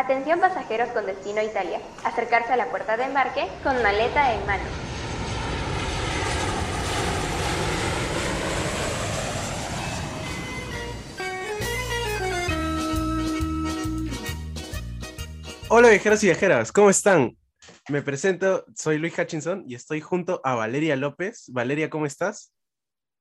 Atención pasajeros con destino a Italia. Acercarse a la puerta de embarque con maleta en mano. Hola viajeros y viajeras, ¿cómo están? Me presento, soy Luis Hutchinson y estoy junto a Valeria López. Valeria, ¿cómo estás?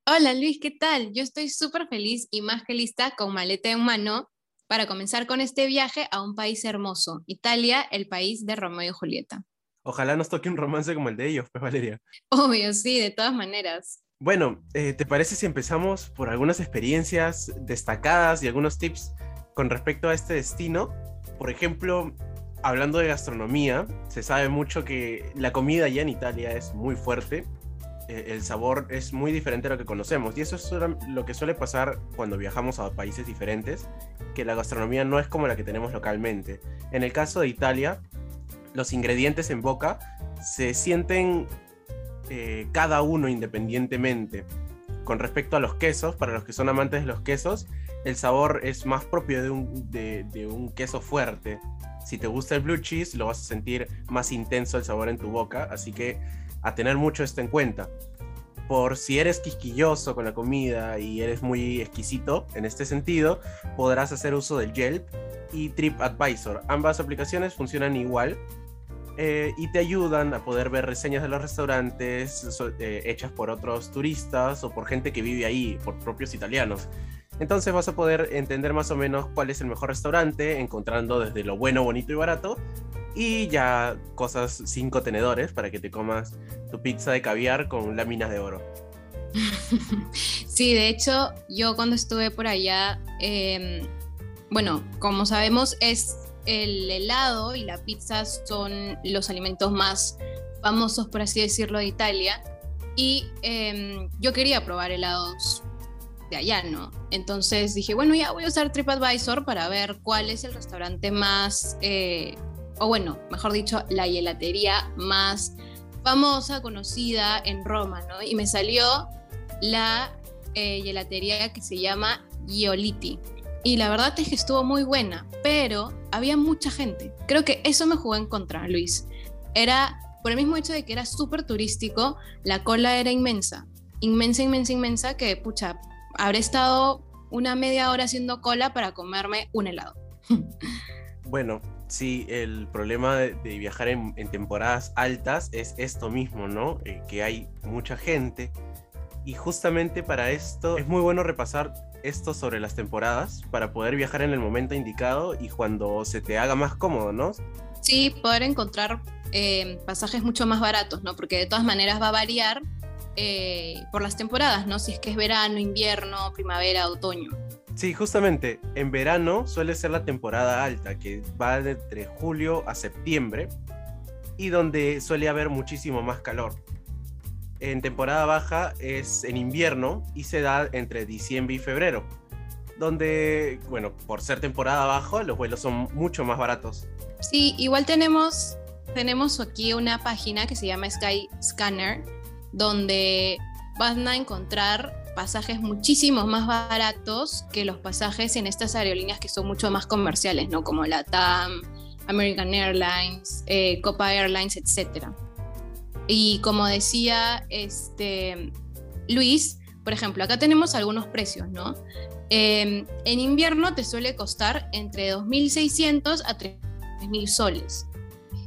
Hola Luis, ¿qué tal? Yo estoy súper feliz y más que lista con maleta en mano para comenzar con este viaje a un país hermoso, Italia, el país de Romeo y Julieta. Ojalá nos toque un romance como el de ellos, pues Valeria. Obvio, sí, de todas maneras. Bueno, eh, ¿te parece si empezamos por algunas experiencias destacadas y algunos tips con respecto a este destino? Por ejemplo, hablando de gastronomía, se sabe mucho que la comida allá en Italia es muy fuerte. Eh, el sabor es muy diferente a lo que conocemos. Y eso es lo que suele pasar cuando viajamos a países diferentes, que la gastronomía no es como la que tenemos localmente. En el caso de Italia, los ingredientes en boca se sienten eh, cada uno independientemente. Con respecto a los quesos, para los que son amantes de los quesos, el sabor es más propio de un, de un queso fuerte si te gusta el blue cheese, lo vas a sentir más intenso el sabor en tu boca, así que a tener mucho esto en cuenta. Por si eres quisquilloso con la comida y eres muy exquisito en este sentido, podrás hacer uso del Yelp y TripAdvisor. Ambas aplicaciones funcionan igual eh, y te ayudan a poder ver reseñas de los restaurantes eh, hechas por otros turistas o por gente que vive ahí, por propios italianos. Entonces vas a poder entender más o menos cuál es el mejor restaurante, encontrando desde lo bueno, bonito y barato, y ya cosas sin contenedores para que te comas tu pizza de caviar con láminas de oro. Sí, de hecho, yo cuando estuve por allá, em, bueno, como sabemos, es el helado y la pizza son los alimentos más famosos, por así decirlo, de Italia. Y em, yo quería probar helados de allá, ¿no? Entonces dije, bueno, ya voy a usar TripAdvisor para ver cuál es el restaurante más, eh, o bueno, mejor dicho, la helatería más famosa, conocida en Roma, ¿no? Y me salió la eh, helatería que se llama Gioliti. Y la verdad es que estuvo muy buena, pero había mucha gente. Creo que eso me jugó en contra, Luis. Era, por el mismo hecho de que era súper turístico, la cola era inmensa. Inmensa, inmensa, inmensa, que pucha, habré estado una media hora haciendo cola para comerme un helado. Bueno, sí, el problema de, viajar en, temporadas altas es esto mismo, ¿no? Eh, que hay mucha gente. Y justamente para esto es muy bueno repasar esto sobre las temporadas para poder viajar en el momento indicado y cuando se te haga más cómodo, ¿no? Sí, poder encontrar eh, pasajes mucho más baratos, ¿no? Porque de todas maneras va a variar eh, por las temporadas, ¿no? Si es que es verano, invierno, primavera, otoño. Sí, justamente, en verano suele ser la temporada alta, que va de entre julio a septiembre, y donde suele haber muchísimo más calor. En temporada baja es en invierno y se da entre diciembre y febrero, donde, bueno, por ser temporada baja, los vuelos son mucho más baratos. Sí, igual tenemos, tenemos aquí una página que se llama Sky Scanner, donde van a encontrar pasajes muchísimo más baratos que los pasajes en estas aerolíneas que son mucho más comerciales, ¿no? Como la TAM, American Airlines, eh, Copa Airlines, etc. Y como decía este, Luis, por ejemplo, acá tenemos algunos precios, ¿no? Em, en invierno te suele costar entre 2.600 a 3.000 soles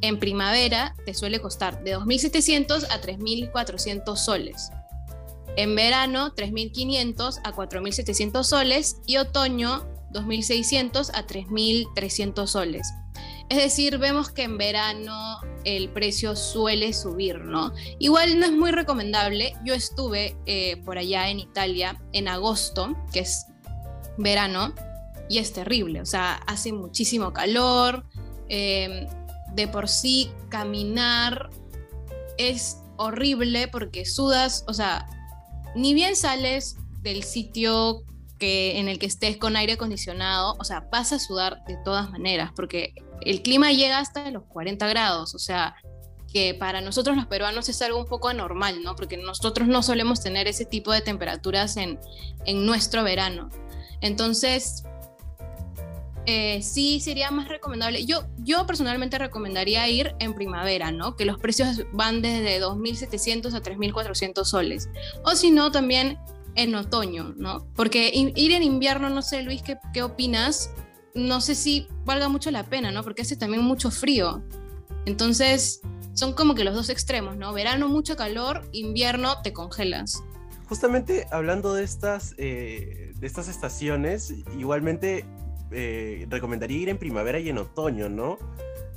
en primavera te suele costar de 2.700 a 3.400 soles. En verano, 3.500 a 4.700 soles y otoño, 2.600 a 3.300 soles. Es decir, vemos que en verano el precio suele subir, ¿no? Igual no es muy recomendable. Yo estuve eh, por allá en Italia en agosto, que es verano, y es terrible. O sea, hace muchísimo calor. Eh, de por sí caminar es horrible porque sudas, o sea, ni bien sales del sitio que, en el que estés con aire acondicionado, o sea, vas a sudar de todas maneras, porque el clima llega hasta los 40 grados, o sea, que para nosotros los peruanos es algo un poco anormal, ¿no? Porque nosotros no solemos tener ese tipo de temperaturas en, en nuestro verano. Entonces, eh, sí sería más recomendable. Yo, yo personalmente recomendaría ir en primavera, ¿no? Que los precios van desde 2.700 a 3.400 soles. O si no, también en otoño, ¿no? Porque ir en invierno, no sé, Luis, ¿qué, ¿qué opinas? No sé si valga mucho la pena, ¿no? Porque hace también mucho frío. Entonces, son como que los dos extremos, ¿no? Verano, mucho calor, invierno, te congelas. Justamente hablando de estas, eh, de estas estaciones, igualmente eh, recomendaría ir en primavera y en otoño, ¿no?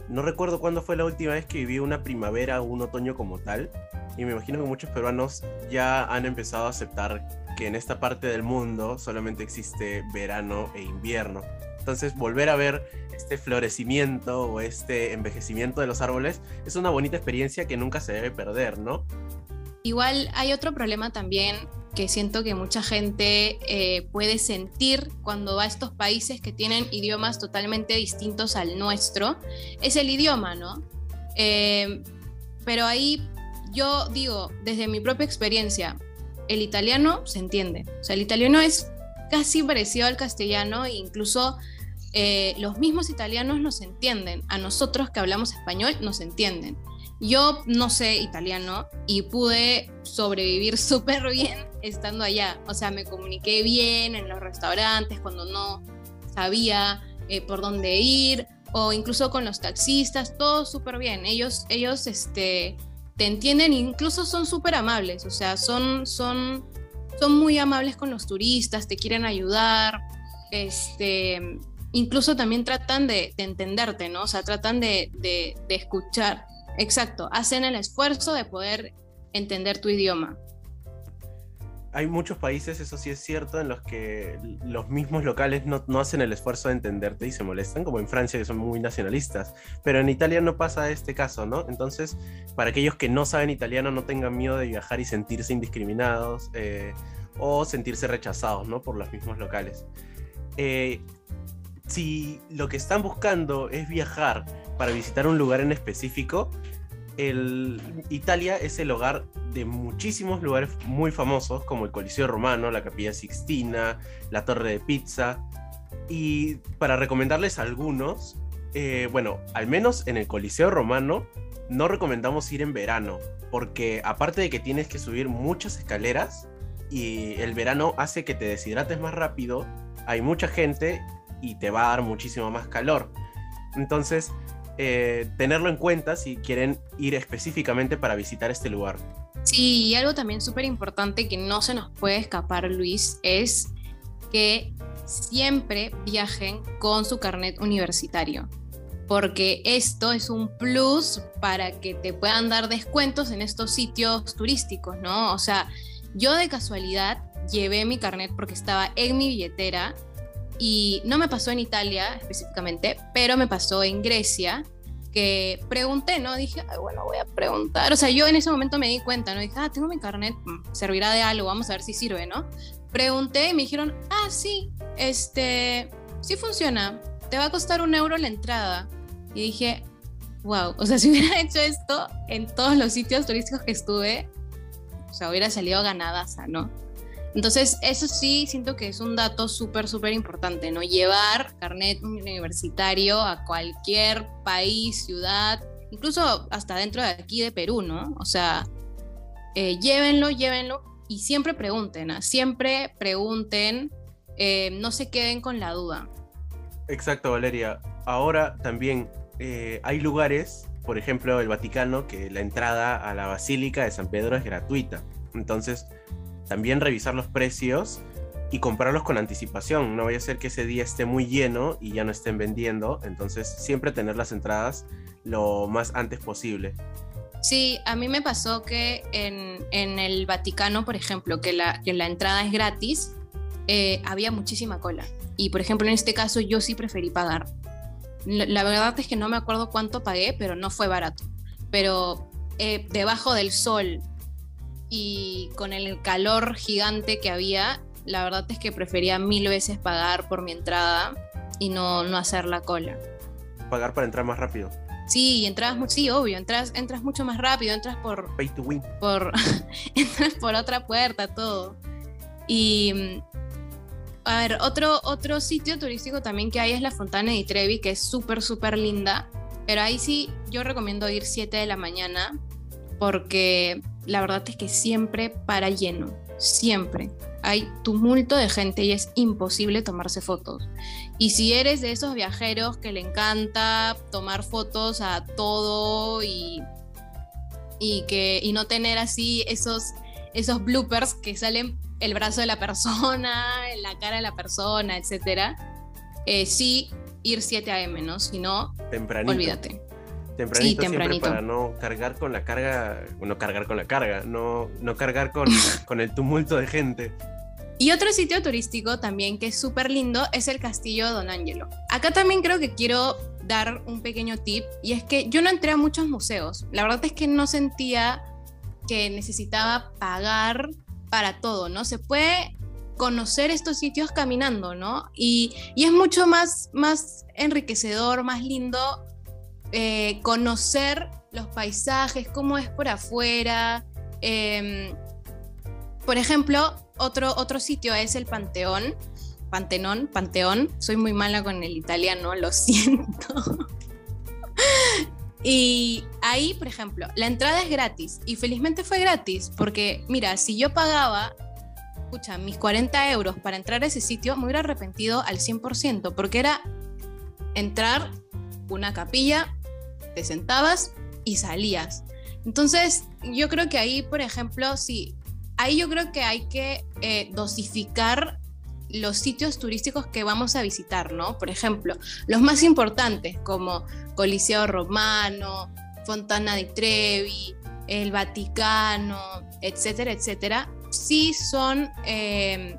No recuerdo cuándo fue la última vez que viví una primavera o un otoño como tal, y me imagino que muchos peruanos ya han empezado a aceptar que en esta parte del mundo solamente existe verano e invierno. Entonces, volver a ver este florecimiento o este envejecimiento de los árboles es una bonita experiencia que nunca se debe perder, ¿no? Igual hay otro problema también que siento que mucha gente eh, puede sentir cuando va a estos países que tienen idiomas totalmente distintos al nuestro, es el idioma, ¿no? Eh, pero ahí yo digo, desde mi propia experiencia, el italiano se entiende. O sea, el italiano es casi parecido al castellano e incluso eh, los mismos italianos nos entienden. A nosotros que hablamos español nos entienden. Yo no sé italiano y pude sobrevivir súper bien estando allá. O sea, me comuniqué bien en los restaurantes cuando no sabía eh, por dónde ir o incluso con los taxistas, todo súper bien. Ellos, ellos este, te entienden incluso son súper amables. O sea, son, son, son muy amables con los turistas, te quieren ayudar. Este, incluso también tratan de, entenderte, ¿no? O sea, tratan de, escuchar. Exacto, hacen el esfuerzo de poder entender tu idioma. Hay muchos países, eso sí es cierto, en los que los mismos locales no, no, hacen el esfuerzo de entenderte y se molestan, como en Francia, que son muy nacionalistas. Pero en Italia no pasa este caso, ¿no? Entonces, para aquellos que no saben italiano, no tengan miedo de viajar y sentirse indiscriminados eh, o sentirse rechazados, ¿no? Por los mismos locales. Eh, si lo que están buscando es viajar para visitar un lugar en específico, el, Italia es el hogar de muchísimos lugares muy famosos, como el Coliseo Romano, la Capilla Sixtina, la Torre de Pizza. Y para recomendarles algunos, eh, bueno, al menos en el Coliseo Romano, no recomendamos ir en verano, porque aparte de que tienes que subir muchas escaleras y el verano hace que te deshidrates más rápido, hay mucha gente y te va a dar muchísimo más calor. Entonces, eh, tenerlo en cuenta si quieren ir específicamente para visitar este lugar. Sí, y algo también súper importante que no se nos puede escapar, Luis, es que siempre viajen con su carnet universitario, porque esto es un plus para que te puedan dar descuentos en estos sitios turísticos, ¿no? O sea, yo de casualidad llevé mi carnet porque estaba en mi billetera y no me pasó en Italia específicamente, pero me pasó en Grecia, que pregunté, ¿no? Dije, bueno, voy a preguntar. O sea, yo en ese momento me di cuenta, ¿no? Dije, ah, tengo mi carnet, mm, servirá de algo, vamos a ver si sirve, ¿no? Pregunté y me dijeron, ah, sí, este, sí funciona, te va a costar un euro la entrada. Y dije, wow, o sea, si hubiera hecho esto en todos los sitios turísticos que estuve, o sea, hubiera salido ganadaza, ¿no? Entonces, eso sí, siento que es un dato súper, súper importante, ¿no? Llevar carnet universitario a cualquier país, ciudad, incluso hasta dentro de aquí de Perú, ¿no? O sea, eh, llévenlo, llévenlo y siempre pregunten, ¿ah? siempre pregunten, eh, no se queden con la duda. Exacto, Valeria. Ahora también eh, hay lugares, por ejemplo, el Vaticano, que la entrada a la Basílica de San Pedro es gratuita. Entonces, también revisar los precios y comprarlos con anticipación. No vaya a ser que ese día esté muy lleno y ya no estén vendiendo. Entonces, siempre tener las entradas lo más antes posible. Sí, a mí me pasó que en, el Vaticano, por ejemplo, que la, que la entrada es gratis, eh, había muchísima cola. Y, por ejemplo, en este caso yo sí preferí pagar. La, verdad es que no me acuerdo cuánto pagué, pero no fue barato. Pero eh, debajo del sol, y con el calor gigante que había, la verdad es que prefería mil veces pagar por mi entrada y no, no hacer la cola. Pagar para entrar más rápido. Sí, entras sí, obvio, entras, entras mucho más rápido, entras por. Pay to win. Por, entras por otra puerta, todo. Y, a ver, otro, otro sitio turístico también que hay es la Fontana di Trevi, que es súper, súper linda. Pero ahí sí, yo recomiendo ir 7 de la mañana, porque la verdad es que siempre para lleno, siempre. Hay tumulto de gente y es imposible tomarse fotos. Y si eres de esos viajeros que le encanta tomar fotos a todo y, y, que, y no tener así esos, esos bloopers que salen el brazo de la persona, la cara de la persona, etc. Eh, sí, ir 7 a.m., ¿no? Si no, olvídate. Tempranito, sí, tempranito. para no cargar con la carga, no cargar con la carga, no, no cargar con, con el tumulto de gente. Y otro sitio turístico también que es súper lindo es el Castillo Don Angelo. Acá también creo que quiero dar un pequeño tip y es que yo no entré a muchos museos. La verdad es que no sentía que necesitaba pagar para todo, ¿no? Se puede conocer estos sitios caminando, ¿no? Y, es mucho más, más enriquecedor, más lindo eh, conocer los paisajes, cómo es por afuera. Em, por ejemplo, otro, otro sitio es el Panteón. Pantenón, Panteón. Soy muy mala con el italiano, lo siento. y ahí, por ejemplo, la entrada es gratis. Y felizmente fue gratis, porque mira, si yo pagaba, escucha, mis 40 euros para entrar a ese sitio, me hubiera arrepentido al 100%, porque era entrar una capilla, te sentabas y salías. Entonces, yo creo que ahí, por ejemplo, sí, ahí yo creo que hay que eh, dosificar los sitios turísticos que vamos a visitar, ¿no? Por ejemplo, los más importantes como Coliseo Romano, Fontana di Trevi, el Vaticano, etcétera, etcétera, sí son, eh,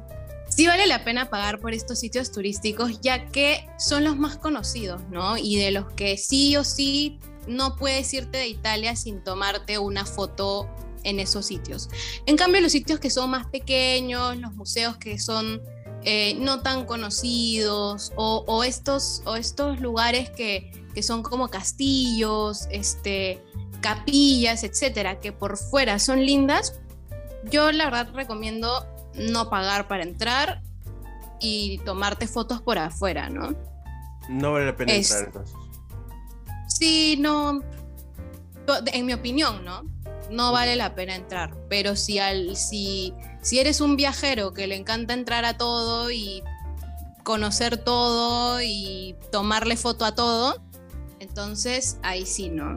sí vale la pena pagar por estos sitios turísticos, ya que son los más conocidos, ¿no? Y de los que sí o sí no puedes irte de Italia sin tomarte una foto en esos sitios. En cambio, los sitios que son más pequeños, los museos que son eh, no tan conocidos o, estos, o estos lugares que, son como castillos, este, capillas, etcétera, que por fuera son lindas, yo la verdad recomiendo no pagar para entrar y tomarte fotos por afuera, ¿no? No vale la pena entrar entonces. Sí, no. En mi opinión, ¿no? no vale la pena entrar. Pero si, al, si, si eres un viajero que le encanta entrar a todo y conocer todo y tomarle foto a todo, entonces ahí sí, ¿no?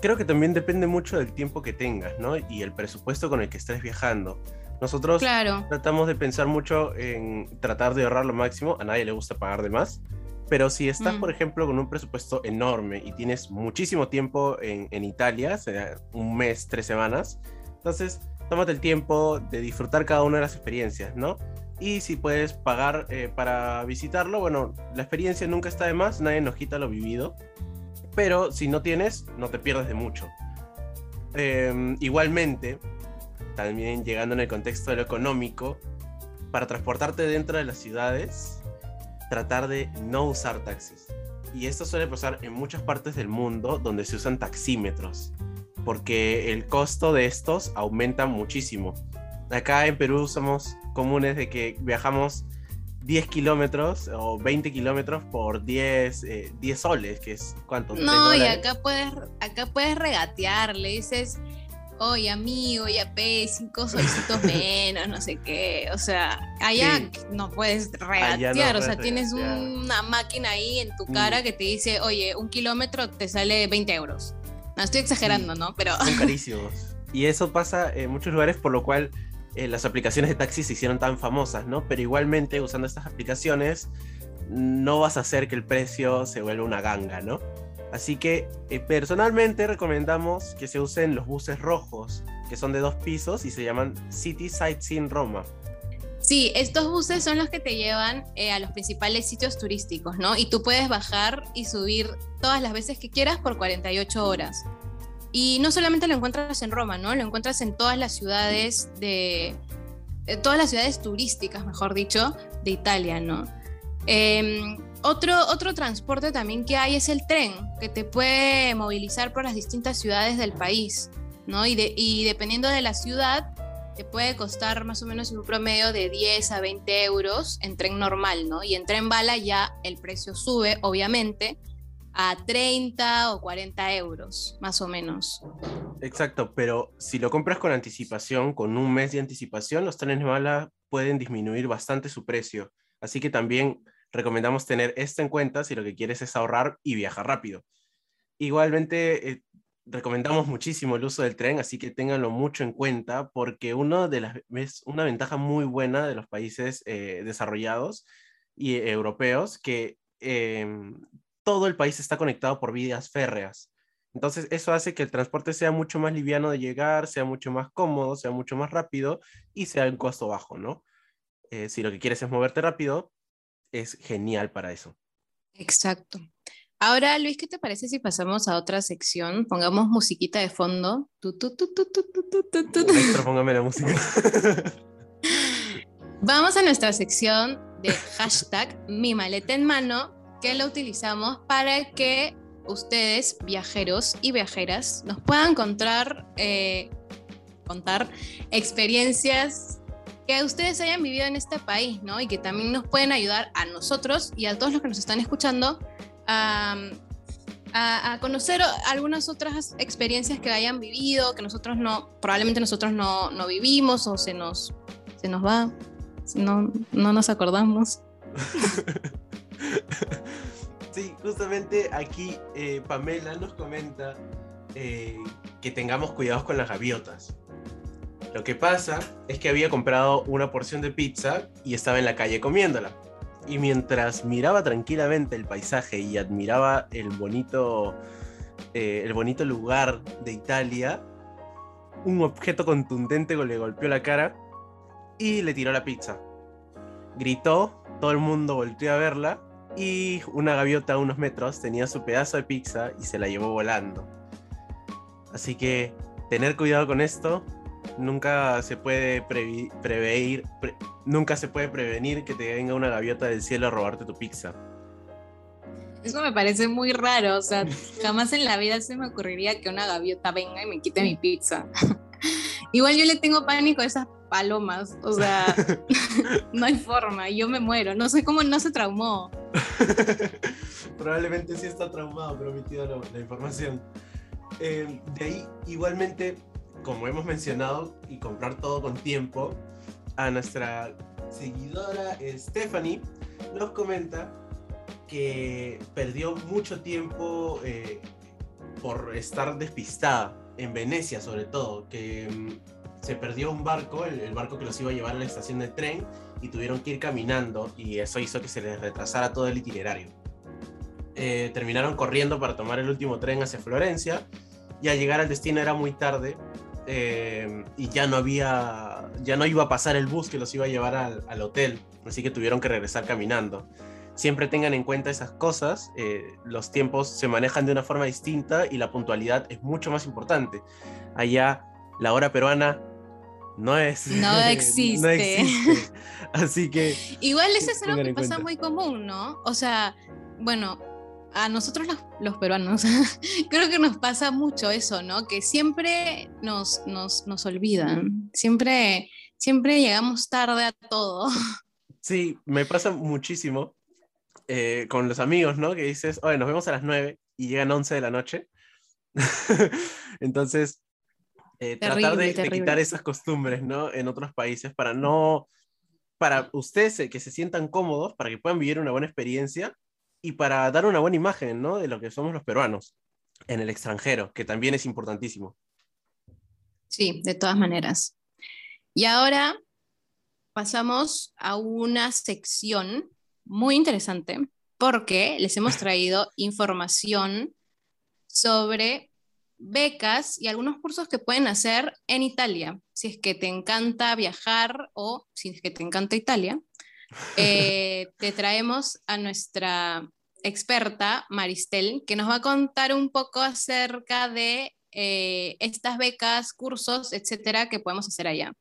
Creo que también depende mucho del tiempo que tengas, ¿no? Y el presupuesto con el que estés viajando. Nosotros tratamos de pensar mucho en tratar de ahorrar lo máximo, a nadie le gusta pagar de más, pero si estás, por mm. ejemplo, con un presupuesto enorme y tienes muchísimo tiempo en, en Italia, sea, un mes, tres semanas, entonces tómate el tiempo de disfrutar cada una de las experiencias, ¿no? Y si puedes pagar eh, para visitarlo, bueno, la experiencia nunca está de más, nadie nos quita lo vivido, pero si no tienes, no te pierdes de mucho. Em, igualmente, también llegando en el contexto de lo económico, para transportarte dentro de las ciudades, tratar de no usar taxis. Y esto suele pasar en muchas partes del mundo donde se usan taxímetros, porque el costo de estos aumenta muchísimo. Acá en Perú somos comunes de que viajamos 10 kilómetros o 20 kilómetros por 10, 10 eh, soles, que es cuánto. No, y acá puedes, acá puedes regatear, le dices, oye amigo, ya pe, cinco menos, no sé qué. O sea, allá no puedes regatear, o sea, tienes una máquina ahí en tu cara mm. que te dice, oye, un kilómetro te sale 20 euros. No estoy exagerando, ¿no? Pero. Son carísimos. Y eso pasa en muchos lugares, por lo cual eh, las aplicaciones de taxi se hicieron tan famosas, ¿no? Pero igualmente, usando estas aplicaciones, no vas a hacer que el precio se vuelva una ganga, ¿no? Así que eh, personalmente recomendamos que se usen los buses rojos, que son de dos pisos y se llaman City Sightseeing Roma. Sí, estos buses son los que te llevan eh, a los principales sitios turísticos, ¿no? Y tú puedes bajar y subir todas las veces que quieras por 48 horas. Y no solamente lo encuentras en Roma, ¿no? Lo encuentras en todas las ciudades de... Eh, todas las ciudades turísticas, mejor dicho, de Italia, ¿no? Eh, otro, otro transporte también que hay es el tren, que te puede movilizar por las distintas ciudades del país, ¿no? Y, dependiendo de la ciudad, te puede costar más o menos un promedio de 10 a 20 euros en tren normal, ¿no? Y en tren bala ya el precio sube, obviamente, a 30 o 40 euros, más o menos. Exacto, pero si lo compras con anticipación, con un mes de anticipación, los trenes bala pueden disminuir bastante su precio. Así que también recomendamos tener esto en cuenta si lo que quieres es ahorrar y viajar rápido. Igualmente, eh, recomendamos muchísimo el uso del tren, así que ténganlo mucho en cuenta, porque uno de las, es una ventaja muy buena de los países eh, desarrollados y europeos, que em, todo el país está conectado por vías férreas. Entonces, eso hace que el transporte sea mucho más liviano de llegar, sea mucho más cómodo, sea mucho más rápido y sea un costo bajo, ¿no? Eh, si lo que quieres es moverte rápido, es genial para eso. Exacto. Ahora, Luis, ¿qué te parece si pasamos a otra sección? Pongamos musiquita de fondo. Tu, tu, tu, póngame la música. Vamos a nuestra sección de hashtag mi maleta en mano, que lo utilizamos para que ustedes, viajeros y viajeras, nos puedan contar, eh, contar experiencias que ustedes hayan vivido en este país, ¿no? Y que también nos pueden ayudar a nosotros y a todos los que nos están escuchando a, conocer algunas otras experiencias que hayan vivido, que nosotros no, probablemente nosotros no, no vivimos o se nos, se nos va, no, no nos acordamos. Sí, justamente aquí eh, Pamela nos comenta eh, que tengamos cuidados con las gaviotas. Lo que pasa es que había comprado una porción de pizza y estaba en la calle comiéndola y mientras miraba tranquilamente el paisaje y admiraba el bonito, eh, el bonito lugar de Italia, un objeto contundente le golpeó la cara y le tiró la pizza. Gritó, todo el mundo volteó a verla y una gaviota a unos metros tenía su pedazo de pizza y se la llevó volando. Así que tener cuidado con esto, nunca se puede prever, nunca se puede prevenir que te venga una gaviota del cielo a robarte tu pizza. Eso me parece muy raro, o sea, jamás en la vida se me ocurriría que una gaviota venga y me quite mi pizza. Igual yo le tengo pánico a esas palomas, o sea, no hay forma, yo me muero, no sé cómo no se traumó. Probablemente sí está traumado, pero omitido la, información. Eh, de ahí, igualmente, como hemos mencionado, y comprar todo con tiempo, a nuestra seguidora Stephanie nos comenta que perdió mucho tiempo eh, por estar despistada, en Venecia sobre todo, que mm, se perdió un barco, el, barco que los iba a llevar a la estación de tren, y tuvieron que ir caminando, y eso hizo que se les retrasara todo el itinerario. Eh, terminaron corriendo para tomar el último tren hacia Florencia, y al llegar al destino era muy tarde, eh, y ya no había, ya no iba a pasar el bus que los iba a llevar al, hotel, así que tuvieron que regresar caminando. Siempre tengan en cuenta esas cosas, eh, los tiempos se manejan de una forma distinta y la puntualidad es mucho más importante. Allá la hora peruana no es. No existe. no existe. Así que. Igual eso es algo que pasa muy común, ¿no? O sea, bueno, a nosotros los, peruanos creo que nos pasa mucho eso, ¿no? Que siempre nos, nos, olvidan, siempre, siempre llegamos tarde a todo. Sí, me pasa muchísimo eh, con los amigos, ¿no? Que dices, oye, nos vemos a las 9 y llegan 11 de la noche. Entonces, eh, tratar de, de, quitar esas costumbres, ¿no? En otros países para no, para ustedes que se sientan cómodos, para que puedan vivir una buena experiencia y para dar una buena imagen ¿no? de lo que somos los peruanos en el extranjero, que también es importantísimo. Sí, de todas maneras. Y ahora pasamos a una sección muy interesante porque les hemos traído información sobre becas y algunos cursos que pueden hacer en Italia. Si es que te encanta viajar o si es que te encanta Italia, eh, te traemos a nuestra experta, Maristel, que nos va a contar un poco acerca de eh, estas becas, cursos, etcétera, que podemos hacer allá.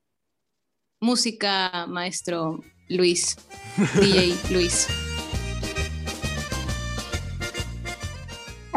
Música, maestro Luis, DJ Luis.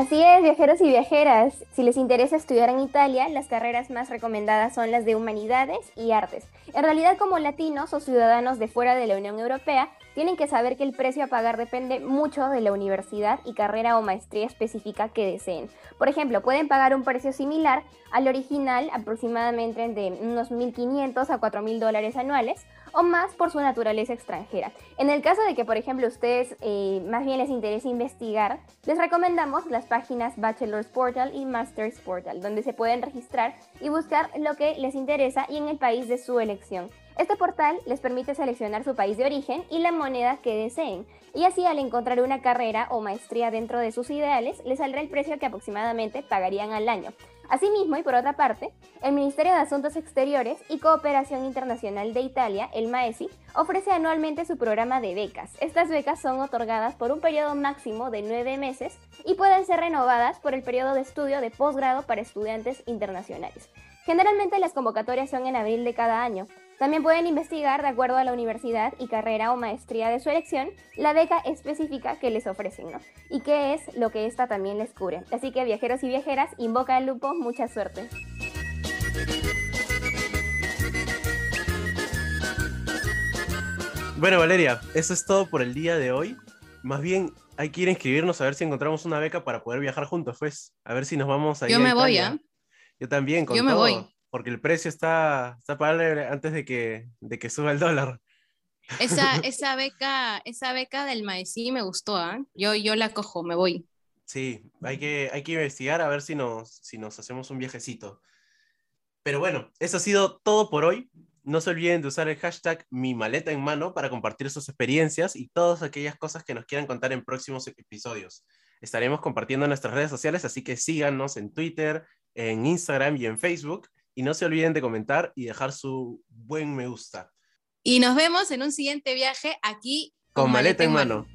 Así es, viajeros y viajeras. Si les interesa estudiar en Italia, las carreras más recomendadas son las de humanidades y artes. En realidad, como latinos o ciudadanos de fuera de la Unión Europea, tienen que saber que el precio a pagar depende mucho de la universidad y carrera o maestría específica que deseen. Por ejemplo, pueden pagar un precio similar al original, aproximadamente de unos 1.500 a 4.000 dólares anuales, o más por su naturaleza extranjera. En el caso de que, por ejemplo, ustedes eh, más bien les interese investigar, les recomendamos las páginas Bachelor's Portal y Master's Portal, donde se pueden registrar y buscar lo que les interesa y en el país de su elección. Este portal les permite seleccionar su país de origen y la moneda que deseen, y así al encontrar una carrera o maestría dentro de sus ideales, les saldrá el precio que aproximadamente pagarían al año. Asimismo, y por otra parte, el Ministerio de Asuntos Exteriores y Cooperación Internacional de Italia, el MAESI, ofrece anualmente su programa de becas. Estas becas son otorgadas por un periodo máximo de nueve meses y pueden ser renovadas por el periodo de estudio de posgrado para estudiantes internacionales. Generalmente las convocatorias son en abril de cada año. También pueden investigar, de acuerdo a la universidad y carrera o maestría de su elección, la beca específica que les ofrecen, ¿no? Y qué es lo que esta también les cubre. Así que viajeros y viajeras, invoca al lupo, mucha suerte. Bueno, Valeria, eso es todo por el día de hoy. Más bien, hay que ir a inscribirnos a ver si encontramos una beca para poder viajar juntos, pues. A ver si nos vamos a Yo me voy, ¿ah? Yo también, con Yo me todo, voy. Porque el precio está, está pagable antes de que, de que suba el dólar. Esa, esa, beca, esa beca del Maesí me gustó, ¿ah? Yo, yo la cojo, me voy. Sí, hay que, hay que investigar a ver si nos, si nos hacemos un viajecito. Pero bueno, eso ha sido todo por hoy. No se olviden de usar el hashtag mi maleta en mano para compartir sus experiencias y todas aquellas cosas que nos quieran contar en próximos episodios. Estaremos compartiendo en nuestras redes sociales, así que síganos en Twitter, en Instagram y en Facebook. Y no se olviden de comentar y dejar su buen me gusta. Y nos vemos en un siguiente viaje aquí Con maleta en mano.